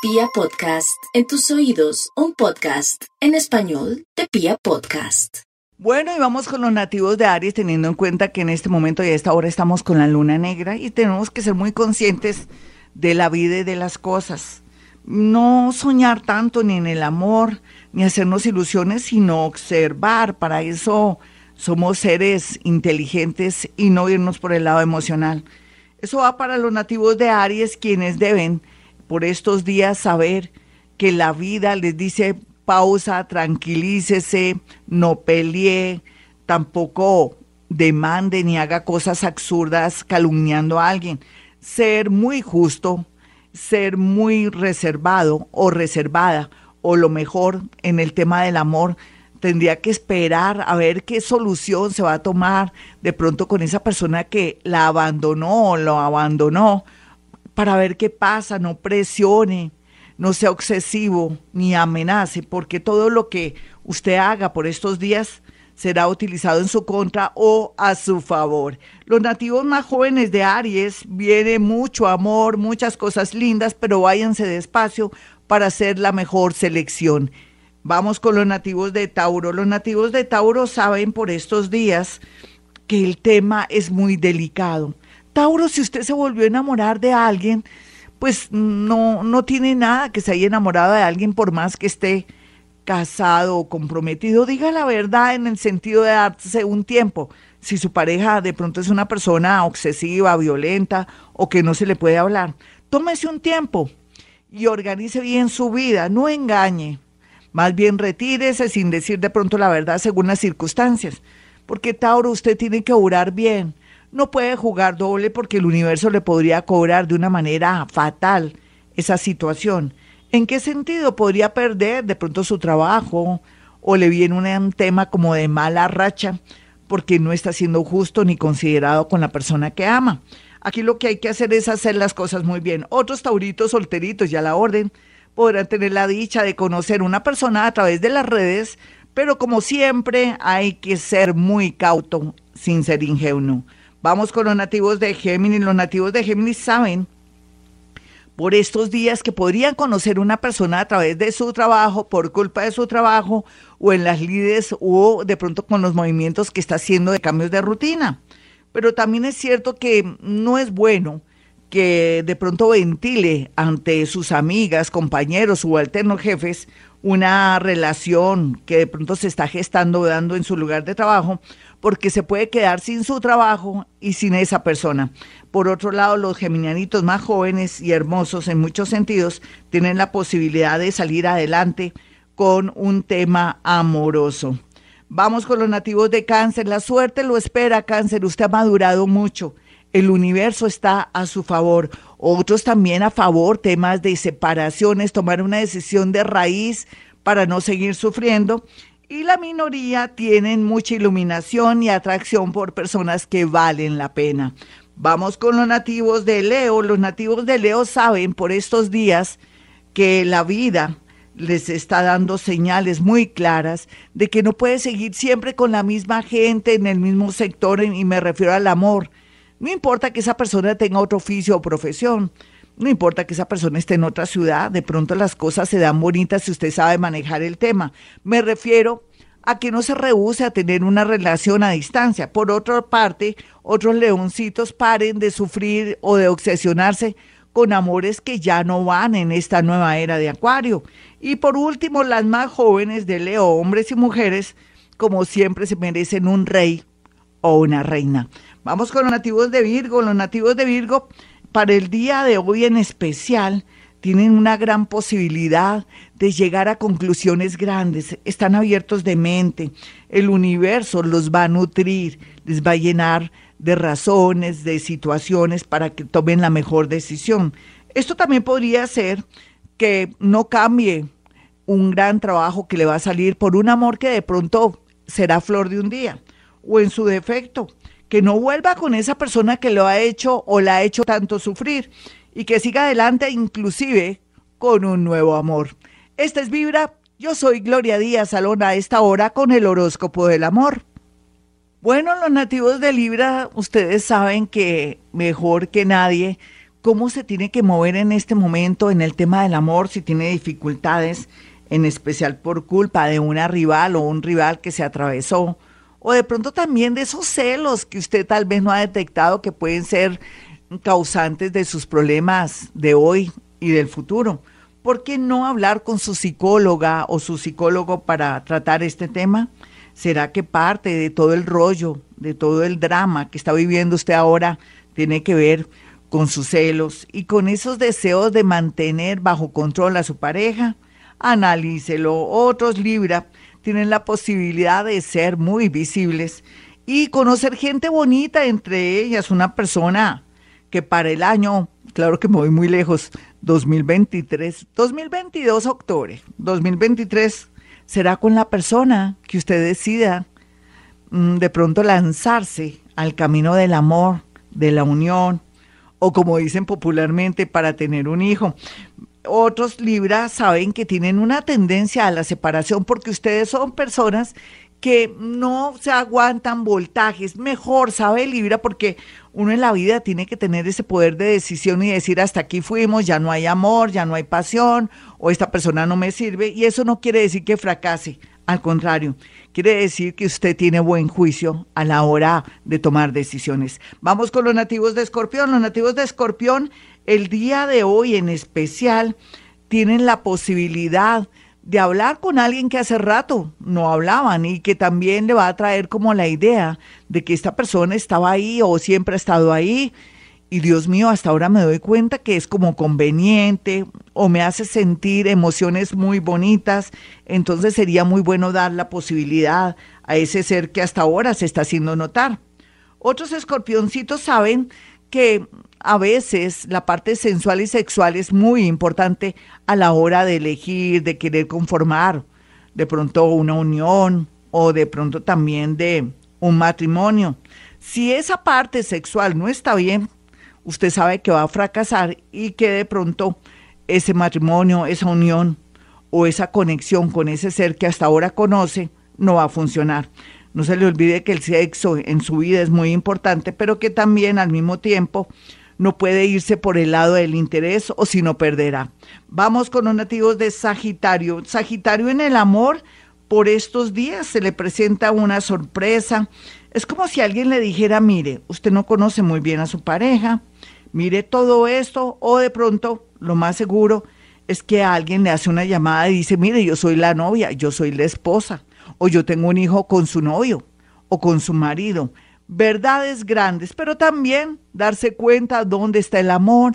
Pia Podcast, en tus oídos, un podcast en español de Pia Podcast. Bueno, y vamos con los nativos de Aries, teniendo en cuenta que en este momento y a esta hora estamos con la luna negra y tenemos que ser muy conscientes de la vida y de las cosas. No soñar tanto ni en el amor, ni hacernos ilusiones, sino observar. Para eso somos seres inteligentes y no irnos por el lado emocional. Eso va para los nativos de Aries, quienes deben por estos días saber que la vida les dice pausa, tranquilícese, no pelee, tampoco demande ni haga cosas absurdas calumniando a alguien. Ser muy justo, ser muy reservado o reservada, o lo mejor en el tema del amor, tendría que esperar a ver qué solución se va a tomar de pronto con esa persona que la abandonó o lo abandonó para ver qué pasa, no presione, no sea obsesivo ni amenace, porque todo lo que usted haga por estos días será utilizado en su contra o a su favor. Los nativos más jóvenes de Aries viene mucho amor, muchas cosas lindas, pero váyanse despacio para hacer la mejor selección. Vamos con los nativos de Tauro. Los nativos de Tauro saben por estos días que el tema es muy delicado Tauro, si usted se volvió a enamorar de alguien, pues no, no tiene nada que se haya enamorado de alguien por más que esté casado o comprometido. Diga la verdad en el sentido de darse un tiempo. Si su pareja de pronto es una persona obsesiva, violenta o que no se le puede hablar, tómese un tiempo y organice bien su vida, no engañe. Más bien retírese sin decir de pronto la verdad según las circunstancias. Porque Tauro, usted tiene que orar bien no puede jugar doble porque el universo le podría cobrar de una manera fatal esa situación. ¿En qué sentido podría perder de pronto su trabajo o le viene un tema como de mala racha porque no está siendo justo ni considerado con la persona que ama? Aquí lo que hay que hacer es hacer las cosas muy bien. Otros tauritos solteritos ya la orden podrán tener la dicha de conocer una persona a través de las redes, pero como siempre hay que ser muy cauto sin ser ingenuo. Vamos con los nativos de Géminis. Los nativos de Géminis saben por estos días que podrían conocer una persona a través de su trabajo, por culpa de su trabajo, o en las lides, o de pronto con los movimientos que está haciendo de cambios de rutina. Pero también es cierto que no es bueno que de pronto ventile ante sus amigas, compañeros, subalternos, jefes, una relación que de pronto se está gestando, dando en su lugar de trabajo, porque se puede quedar sin su trabajo y sin esa persona. Por otro lado, los geminianitos más jóvenes y hermosos en muchos sentidos tienen la posibilidad de salir adelante con un tema amoroso. Vamos con los nativos de cáncer. La suerte lo espera, cáncer. Usted ha madurado mucho. El universo está a su favor. Otros también a favor, temas de separaciones, tomar una decisión de raíz para no seguir sufriendo y la minoría tienen mucha iluminación y atracción por personas que valen la pena. Vamos con los nativos de Leo. Los nativos de Leo saben por estos días que la vida les está dando señales muy claras de que no puede seguir siempre con la misma gente en el mismo sector y me refiero al amor. No importa que esa persona tenga otro oficio o profesión, no importa que esa persona esté en otra ciudad, de pronto las cosas se dan bonitas si usted sabe manejar el tema. Me refiero a que no se rehúse a tener una relación a distancia. Por otra parte, otros leoncitos paren de sufrir o de obsesionarse con amores que ya no van en esta nueva era de Acuario. Y por último, las más jóvenes de Leo, hombres y mujeres, como siempre se merecen un rey o una reina. Vamos con los nativos de Virgo. Los nativos de Virgo para el día de hoy en especial tienen una gran posibilidad de llegar a conclusiones grandes, están abiertos de mente, el universo los va a nutrir, les va a llenar de razones, de situaciones para que tomen la mejor decisión. Esto también podría ser que no cambie un gran trabajo que le va a salir por un amor que de pronto será flor de un día, o en su defecto, que no vuelva con esa persona que lo ha hecho o la ha hecho tanto sufrir y que siga adelante inclusive con un nuevo amor. Esta es Vibra, yo soy Gloria Díaz Salón a esta hora con el horóscopo del amor. Bueno, los nativos de Libra, ustedes saben que mejor que nadie cómo se tiene que mover en este momento en el tema del amor, si tiene dificultades, en especial por culpa de una rival o un rival que se atravesó, o de pronto también de esos celos que usted tal vez no ha detectado que pueden ser causantes de sus problemas de hoy y del futuro. ¿Por qué no hablar con su psicóloga o su psicólogo para tratar este tema? ¿Será que parte de todo el rollo, de todo el drama que está viviendo usted ahora tiene que ver con sus celos y con esos deseos de mantener bajo control a su pareja? Analícelo. Otros Libra tienen la posibilidad de ser muy visibles y conocer gente bonita, entre ellas una persona que para el año, claro que me voy muy lejos, 2023, 2022 octubre, 2023 será con la persona que usted decida mm, de pronto lanzarse al camino del amor, de la unión, o como dicen popularmente, para tener un hijo. Otros Libra saben que tienen una tendencia a la separación porque ustedes son personas que no se aguantan voltajes. Mejor, sabe Libra, porque uno en la vida tiene que tener ese poder de decisión y decir hasta aquí fuimos, ya no hay amor, ya no hay pasión, o esta persona no me sirve. Y eso no quiere decir que fracase, al contrario, quiere decir que usted tiene buen juicio a la hora de tomar decisiones. Vamos con los nativos de Escorpión. Los nativos de Escorpión, el día de hoy en especial, tienen la posibilidad de hablar con alguien que hace rato no hablaban y que también le va a traer como la idea de que esta persona estaba ahí o siempre ha estado ahí y Dios mío, hasta ahora me doy cuenta que es como conveniente o me hace sentir emociones muy bonitas, entonces sería muy bueno dar la posibilidad a ese ser que hasta ahora se está haciendo notar. Otros escorpioncitos saben que a veces la parte sensual y sexual es muy importante a la hora de elegir, de querer conformar de pronto una unión o de pronto también de un matrimonio. Si esa parte sexual no está bien, usted sabe que va a fracasar y que de pronto ese matrimonio, esa unión o esa conexión con ese ser que hasta ahora conoce no va a funcionar. No se le olvide que el sexo en su vida es muy importante, pero que también al mismo tiempo no puede irse por el lado del interés o si no perderá. Vamos con los nativos de Sagitario. Sagitario en el amor, por estos días se le presenta una sorpresa. Es como si alguien le dijera, mire, usted no conoce muy bien a su pareja, mire todo esto, o de pronto, lo más seguro es que alguien le hace una llamada y dice, mire, yo soy la novia, yo soy la esposa, o yo tengo un hijo con su novio o con su marido verdades grandes, pero también darse cuenta dónde está el amor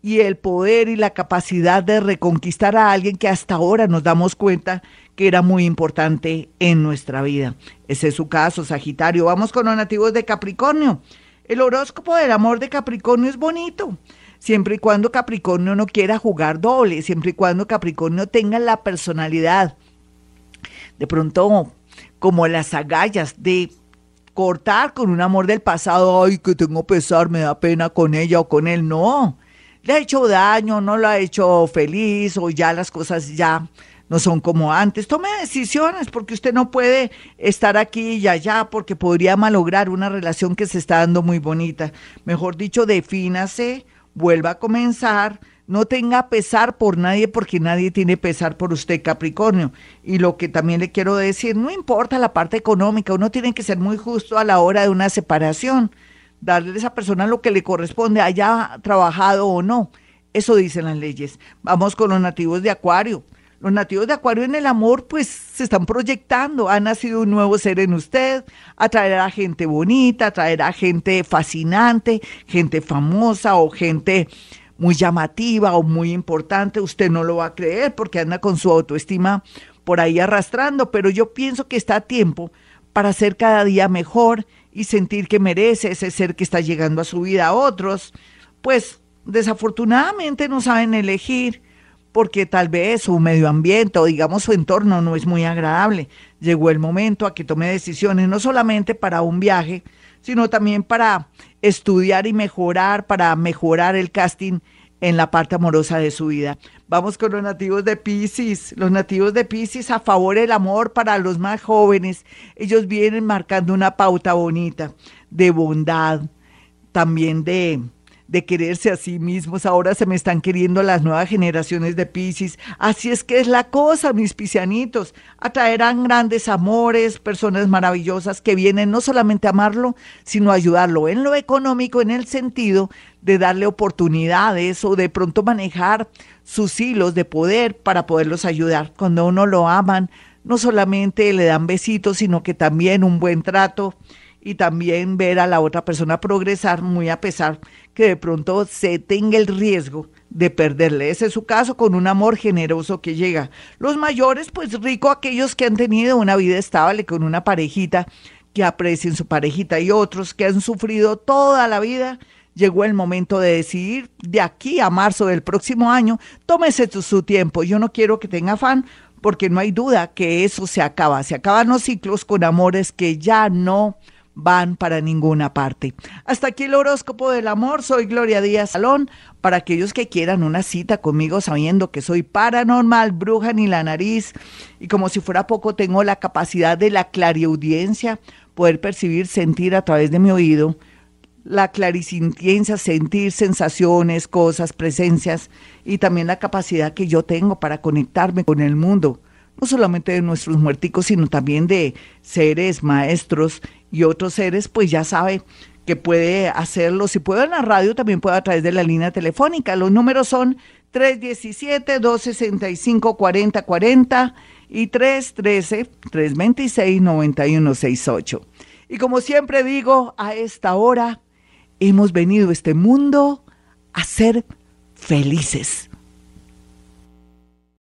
y el poder y la capacidad de reconquistar a alguien que hasta ahora nos damos cuenta que era muy importante en nuestra vida. Ese es su caso, Sagitario. Vamos con los nativos de Capricornio. El horóscopo del amor de Capricornio es bonito, siempre y cuando Capricornio no quiera jugar doble, siempre y cuando Capricornio tenga la personalidad, de pronto como las agallas de cortar con un amor del pasado, ay, que tengo pesar, me da pena con ella o con él, no. Le ha hecho daño, no lo ha hecho feliz o ya las cosas ya no son como antes. Tome decisiones porque usted no puede estar aquí y allá porque podría malograr una relación que se está dando muy bonita. Mejor dicho, defínase, vuelva a comenzar, no tenga pesar por nadie porque nadie tiene pesar por usted, Capricornio. Y lo que también le quiero decir, no importa la parte económica, uno tiene que ser muy justo a la hora de una separación, darle a esa persona lo que le corresponde, haya trabajado o no. Eso dicen las leyes. Vamos con los nativos de Acuario. Los nativos de Acuario en el amor, pues se están proyectando. Ha nacido un nuevo ser en usted. Atraerá gente bonita, atraerá gente fascinante, gente famosa o gente muy llamativa o muy importante, usted no lo va a creer porque anda con su autoestima por ahí arrastrando, pero yo pienso que está a tiempo para ser cada día mejor y sentir que merece ese ser que está llegando a su vida a otros, pues desafortunadamente no saben elegir porque tal vez su medio ambiente o digamos su entorno no es muy agradable. Llegó el momento a que tome decisiones no solamente para un viaje, sino también para estudiar y mejorar, para mejorar el casting en la parte amorosa de su vida. Vamos con los nativos de Pisces. Los nativos de Pisces a favor del amor para los más jóvenes. Ellos vienen marcando una pauta bonita de bondad, también de, de quererse a sí mismos. Ahora se me están queriendo las nuevas generaciones de Piscis. Así es que es la cosa, mis piscianitos. Atraerán grandes amores, personas maravillosas que vienen no solamente a amarlo, sino a ayudarlo en lo económico, en el sentido de darle oportunidades o de pronto manejar sus hilos de poder para poderlos ayudar. Cuando uno lo aman, no solamente le dan besitos, sino que también un buen trato y también ver a la otra persona progresar muy a pesar que de pronto se tenga el riesgo de perderle. Ese es su caso con un amor generoso que llega. Los mayores, pues rico aquellos que han tenido una vida estable con una parejita que aprecien su parejita y otros que han sufrido toda la vida. Llegó el momento de decidir de aquí a marzo del próximo año, tómese su tiempo. Yo no quiero que tenga afán porque no hay duda que eso se acaba. Se acaban los ciclos con amores que ya no van para ninguna parte. Hasta aquí el horóscopo del amor. Soy Gloria Díaz Salón. Para aquellos que quieran una cita conmigo sabiendo que soy paranormal, bruja ni la nariz y como si fuera poco tengo la capacidad de la clariaudiencia, poder percibir, sentir a través de mi oído la clarisintiencia, sentir sensaciones, cosas, presencias y también la capacidad que yo tengo para conectarme con el mundo, no solamente de nuestros muerticos, sino también de seres, maestros y otros seres, pues ya sabe que puede hacerlo. Si puede en la radio, también puede a través de la línea telefónica. Los números son 317-265-4040 y 313-326-9168. Y como siempre digo, a esta hora hemos venido a este mundo a ser felices.